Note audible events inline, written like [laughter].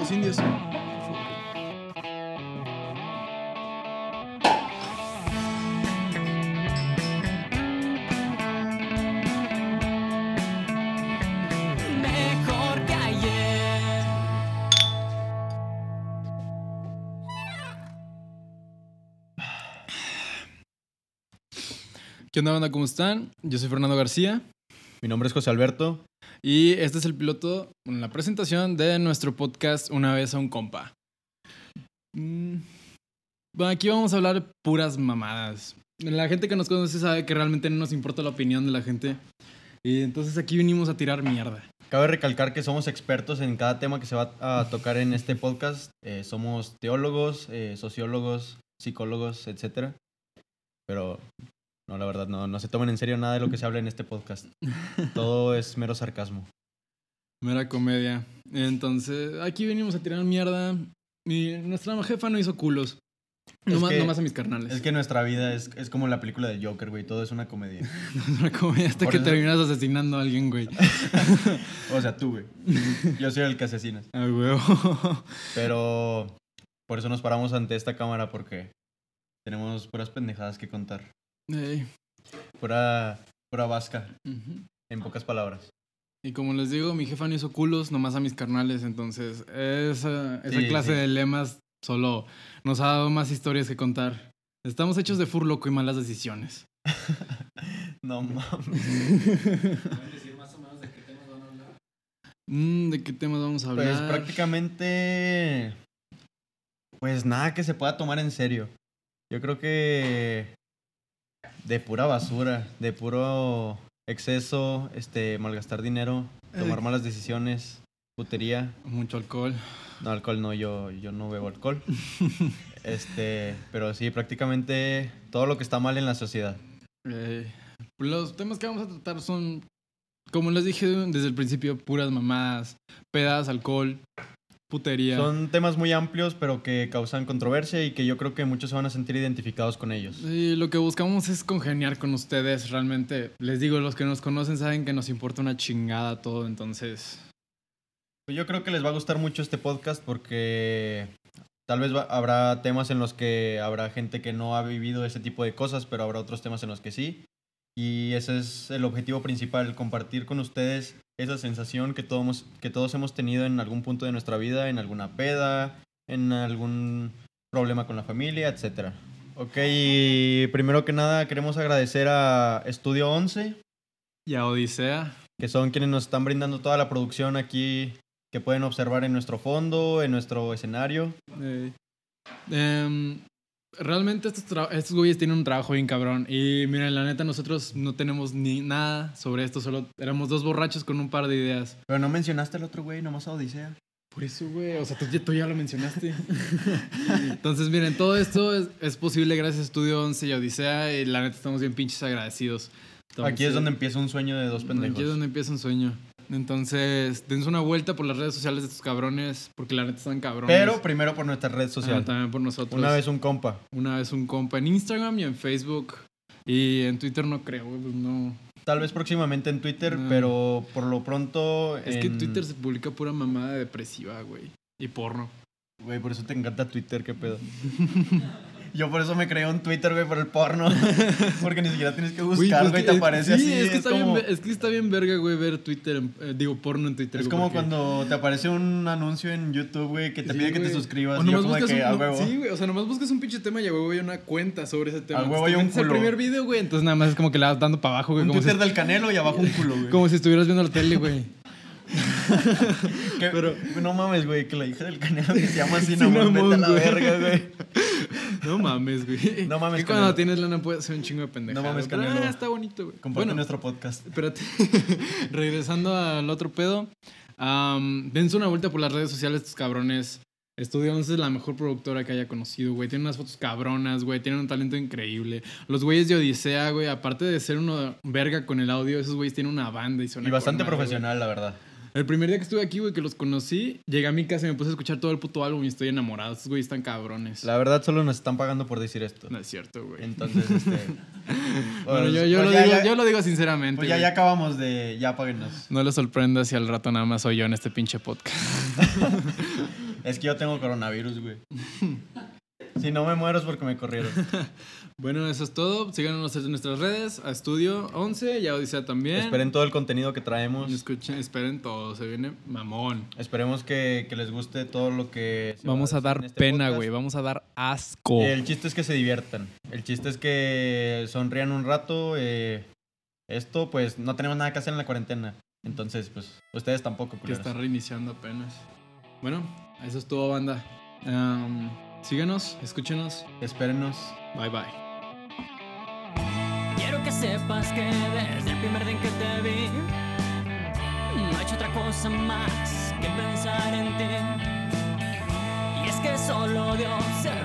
Los indios. Mejor que ayer. ¿Qué onda, banda? ¿Cómo están? Yo soy Fernando García Mi nombre es José Alberto. Y este es el piloto, bueno, la presentación de nuestro podcast Una vez a un compa. Mm, Bueno, aquí vamos a hablar puras mamadas. La gente que nos conoce sabe que realmente no nos importa la opinión de la gente. Y entonces aquí vinimos a tirar mierda. Cabe recalcar que somos expertos en cada tema que se va a tocar en este podcast. Eh, somos teólogos, eh, sociólogos, psicólogos, etc. Pero no, la verdad, no, no se tomen en serio nada de lo que se habla en este podcast. [laughs] Todo es mero sarcasmo. Mera comedia. Entonces, aquí venimos a tirar mierda. Y nuestra jefa no hizo culos. Es Nomás, que- nomás a mis carnales. Es que nuestra vida es, es como la película de Joker, güey. Todo es una comedia. [laughs] Una comedia hasta Por que eso- terminas asesinando a alguien, güey. [laughs] O sea, tú, güey. Yo soy el que asesinas. A huevo. Pero por eso nos paramos ante esta cámara porque tenemos puras pendejadas que contar. Ey. Pura, pura vasca, en pocas palabras. Y como les digo, mi jefa no hizo culos, nomás a mis carnales. Entonces, esa, esa Sí, clase sí. de lemas solo nos ha dado más historias que contar. Estamos hechos de furloco y malas decisiones. [laughs] No mames. Mm, ¿De qué temas vamos a hablar? Pues prácticamente. Pues nada que se pueda tomar en serio. Yo creo que. De pura basura, de puro exceso, este, malgastar dinero, tomar malas decisiones, putería. Mucho alcohol. No, alcohol no, yo, yo no bebo alcohol. [laughs] este, pero sí, prácticamente todo lo que está mal en la sociedad. Eh, los temas que vamos a tratar son, como les dije desde el principio, puras mamadas, pedas, alcohol, putería. Son temas muy amplios, pero que causan controversia y que yo creo que muchos se van a sentir identificados con ellos. Y lo que buscamos es congeniar con ustedes. Realmente, les digo, los que nos conocen saben que nos importa una chingada todo, entonces. Pues yo creo que les va a gustar mucho este podcast porque tal vez va- habrá temas en los que habrá gente que no ha vivido ese tipo de cosas, pero habrá otros temas en los que sí. Y ese es el objetivo principal, compartir con ustedes esa sensación que todos, que todos hemos tenido en algún punto de nuestra vida, en alguna peda, en algún problema con la familia, etc. Ok, y primero que nada queremos agradecer a Estudio 11, Y a Odisea. que son quienes nos están brindando toda la producción aquí que pueden observar en nuestro fondo, en nuestro escenario. eh, em, realmente estos, estos güeyes tienen un trabajo bien cabrón. Y miren, la neta, nosotros no tenemos ni nada sobre esto. Solo éramos dos borrachos con un par de ideas. Pero no mencionaste al otro güey, nomás a Odisea. Por eso, güey. O sea, tú, ya- tú ya lo mencionaste. [laughs] Entonces, miren, todo esto es, es posible gracias a Estudio 11 y a Odisea. Y la neta, estamos bien pinches agradecidos. Aquí es donde empieza un sueño de dos pendejos. Aquí es donde empieza un sueño. Entonces, dense una vuelta por las redes sociales de estos cabrones. Porque la neta están cabrones. Pero primero por nuestra red Ah, social. también por nosotros. Una vez un compa. Una vez un compa en Instagram y en Facebook. Y en Twitter no creo. Pues no. Tal vez próximamente en Twitter, No. pero por lo pronto. Es que en- Twitter se publica pura mamada depresiva, güey. Y porno. Güey, por eso te encanta Twitter, qué pedo. [laughs] Yo por eso me creé un Twitter, güey, por el porno. [laughs] Porque ni siquiera tienes que Güey, buscar, pues güey, te aparece sí, así. Es que, está como, bien, ve- es que está bien verga, güey, ver Twitter, en- eh, digo, porno en Twitter. es como porque- cuando te aparece un anuncio en YouTube, güey, que te Sí, pide que te suscribas. O nomás buscas que, un- a no- huevo. Sí, güey, o sea, nomás buscas un pinche tema y a huevo hay una cuenta sobre ese tema. A huevo hay un culo. primer video, güey, entonces nada más es como que le vas dando para abajo, güey, un como, Twitter si, del canelo y abajo un culo, güey. [laughs] como si estuvieras viendo la tele, güey. [laughs] Que- Pero- no mames, güey, que la hija del canelo que se llama así, Sí, no mames, mamón, vete a la verga, güey. No mames, güey. No mames, Que cuando tienes lana puedes hacer un chingo de pendejadas. No mames, Pero, ah, está bonito, güey. Comparte Bueno, nuestro podcast. Espérate. [laughs] Regresando al otro pedo. am, dense una vuelta por las redes sociales, estos cabrones. Estudio 11 es la mejor productora que haya conocido, güey. Tienen unas fotos cabronas, güey. Tienen un talento increíble. Los güeyes de Odisea, güey, aparte de ser uno verga con el audio, esos güeyes tienen una banda y son Y bastante profesional, la verdad. El primer día que estuve aquí, güey, que los conocí, llegué a mi casa y me puse a escuchar todo el puto álbum y estoy enamorado. Estos güeyes están cabrones. La verdad, solo nos están pagando por decir esto. No es cierto, güey. Entonces, este. [laughs] Bueno, pues, yo, yo pues lo ya- digo, ya- yo lo digo sinceramente. Pues ya, ya acabamos de. Ya páguenos. No les sorprenda si al rato nada más soy yo en este pinche podcast. [laughs] Es que yo tengo coronavirus, güey. [laughs] Si no me muero es porque me corrieron. [laughs] Bueno, eso es todo. Síganos en nuestras redes, a Estudio 11 y a Odisea también. Esperen todo el contenido que traemos. Escuchen, esperen todo, se viene mamón. Esperemos que, que les guste todo lo que... se Vamos va a dar este pena, güey. Vamos a dar asco. El chiste es que se diviertan. El chiste es que sonrían un rato. eh, esto, pues, no tenemos nada que hacer en la cuarentena. Entonces, pues, ustedes tampoco, Que culeros. está reiniciando apenas. Bueno, eso es todo, banda. Am, síganos, escúchenos. Espérenos. Bye bye. Quiero que sepas que desde el primer día en que te vi No he hecho otra cosa más que pensar en ti Y es que solo sencillez